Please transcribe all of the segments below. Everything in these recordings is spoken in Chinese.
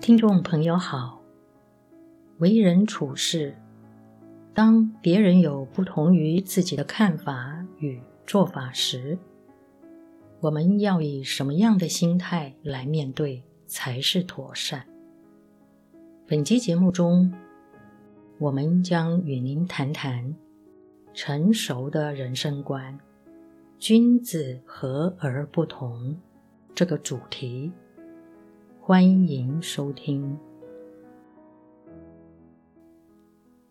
听众朋友好，为人处事，当别人有不同于自己的看法与做法时，我们要以什么样的心态来面对才是妥善？本期节目中，我们将与您谈谈成熟的人生观——君子和而不同这个主题。欢迎收听。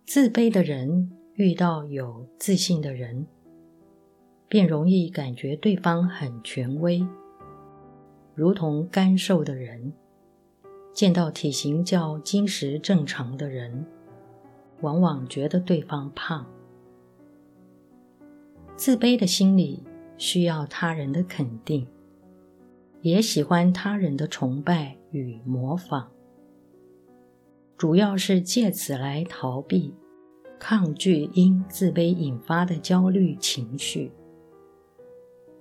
自卑的人遇到有自信的人，便容易感觉对方很权威，如同干瘦的人见到体型较精实正常的人，往往觉得对方胖。自卑的心理需要他人的肯定，也喜欢他人的崇拜。与模仿，主要是借此来逃避、抗拒因自卑引发的焦虑情绪。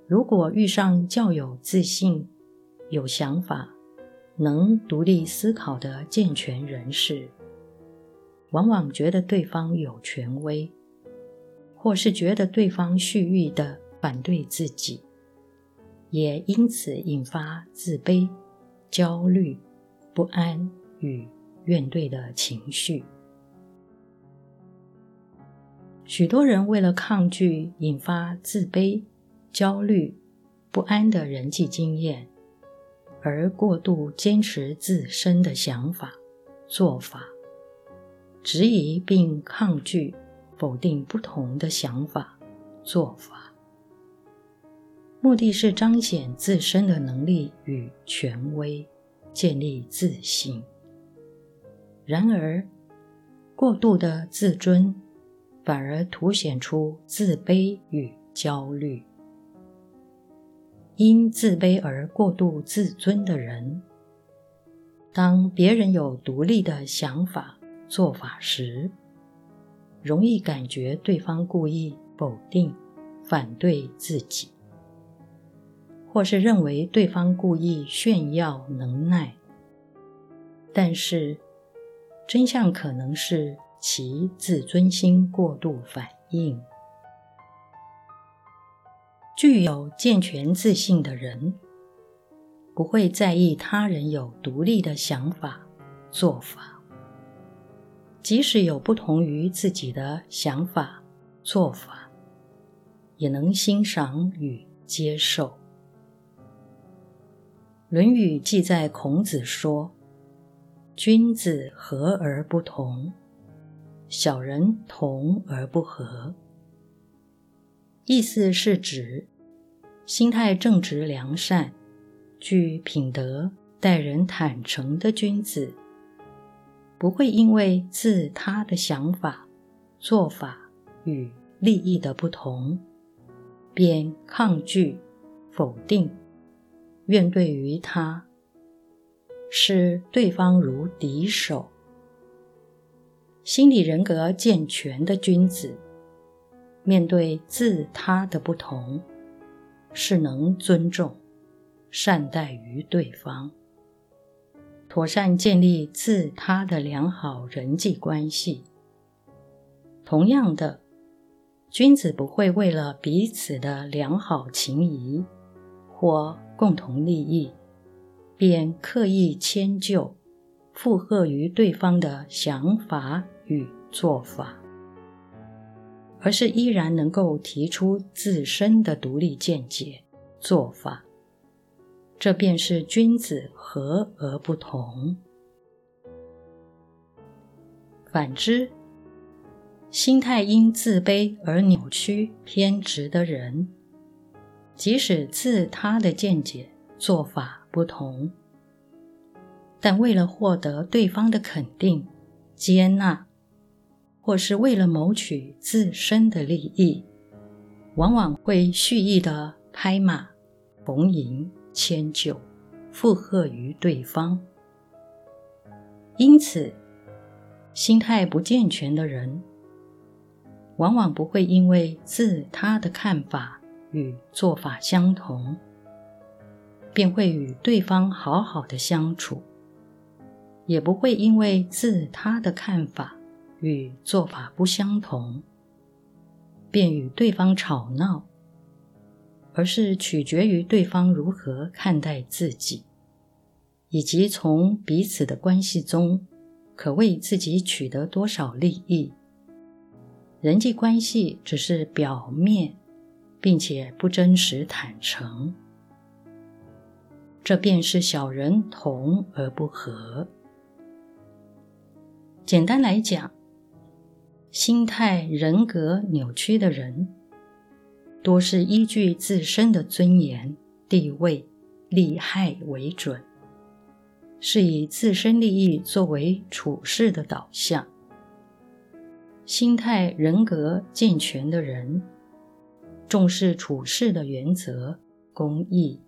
如果遇上较有自信、有想法、能独立思考的健全人士，往往觉得对方有权威，或是觉得对方蓄意的反对自己，也因此引发自卑。焦虑、不安与怨怼的情绪。许多人为了抗拒引发自卑、焦虑、不安的人际经验，而过度坚持自身的想法、做法，质疑并抗拒、否定不同的想法、做法。目的是彰显自身的能力与权威，建立自信。然而，过度的自尊反而凸显出自卑与焦虑。因自卑而过度自尊的人，当别人有独立的想法、做法时，容易感觉对方故意否定、反对自己。或是认为对方故意炫耀能耐，但是真相可能是其自尊心过度反应。具有健全自信的人，不会在意他人有独立的想法、做法，即使有不同于自己的想法、做法，也能欣赏与接受。《论语》记载，孔子说：“君子和而不同，小人同而不和。”意思是指心态正直良善、具品德、待人坦诚的君子，不会因为自他的想法、做法与利益的不同，便抗拒、否定。怨对于他，视对方如敌手。心理人格健全的君子，面对自他的不同，是能尊重、善待于对方，妥善建立自他的良好人际关系。同样的，君子不会为了彼此的良好情谊或共同利益，便刻意迁就、附和于对方的想法与做法，而是依然能够提出自身的独立见解、做法。这便是君子和而不同。反之，心态因自卑而扭曲偏执的人，即使自他的见解、做法不同，但为了获得对方的肯定、接纳，或是为了谋取自身的利益，往往会蓄意的拍马、逢迎、迁就、附和于对方。因此，心态不健全的人，往往不会因为自他的看法，与做法相同，便会与对方好好的相处，也不会因为自他的看法与做法不相同，便与对方吵闹，而是取决于对方如何看待自己，以及从彼此的关系中可为自己取得多少利益。人际关系只是表面，并且不真实坦诚，这便是小人同而不和。简单来讲，心态人格扭曲的人，多是依据自身的尊严、地位、利害为准，是以自身利益作为处事的导向。心态人格健全的人，重视处事的原则、公义，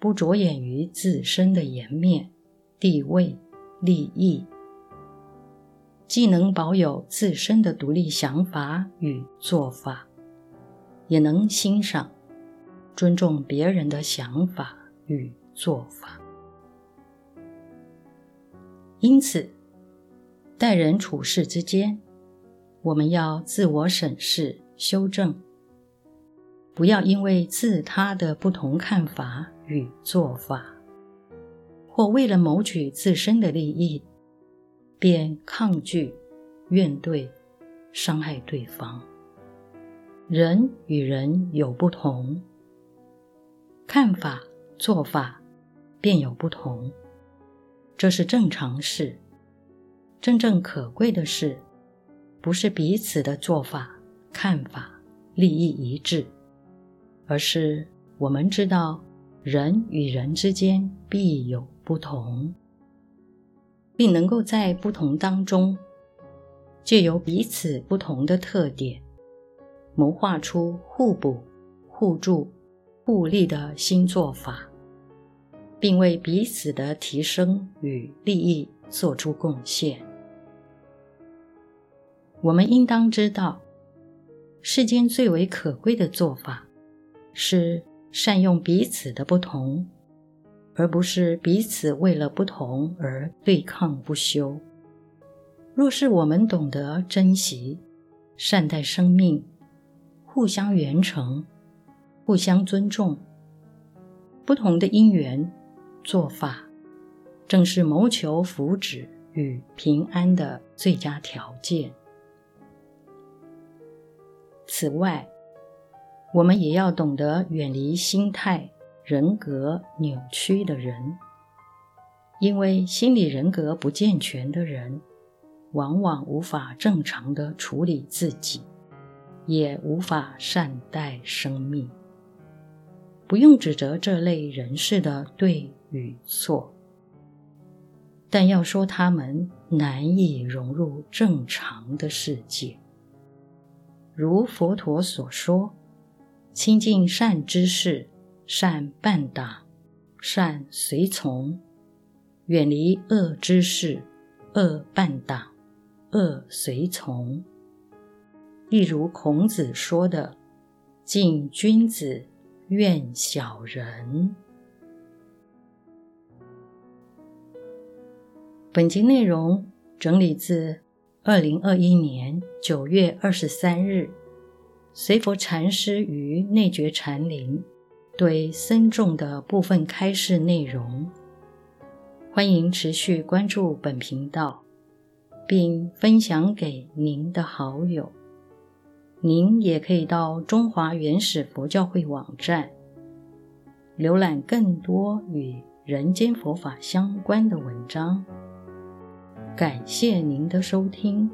不着眼于自身的颜面、地位、利益。既能保有自身的独立想法与做法，也能欣赏、尊重别人的想法与做法。因此，待人处事之间，我们要自我审视、修正，不要因为自他的不同看法与做法，或为了谋取自身的利益，便抗拒、怨怼、伤害对方。人与人有不同，看法、做法便有不同，这是正常事。真正可贵的是，不是彼此的做法、看法、利益一致，而是我们知道人与人之间必有不同。并能够在不同当中，借由彼此不同的特点，谋划出互补、互助、互利的新做法，并为彼此的提升与利益做出贡献。我们应当知道，世间最为可贵的做法，是善用彼此的不同。而不是彼此为了不同而对抗不休。若是我们懂得珍惜、善待生命，互相援成、互相尊重，不同的因缘做法，正是谋求福祉与平安的最佳条件。此外，我们也要懂得远离心态。人格扭曲的人，因为心理人格不健全的人，往往无法正常的处理自己，也无法善待生命。不用指责这类人士的对与错，但要说他们难以融入正常的世界。如佛陀所说：“亲近善知识。”善伴党，善随从，远离恶知识、恶伴党、恶随从。例如孔子说的：“敬君子，怨小人。”本集内容整理自二零二一年九月二十三日，随佛禅师于内觉禅林。对僧众的部分开示内容，欢迎持续关注本频道，并分享给您的好友。您也可以到中华原始佛教会网站，浏览更多与人间佛法相关的文章。感谢您的收听。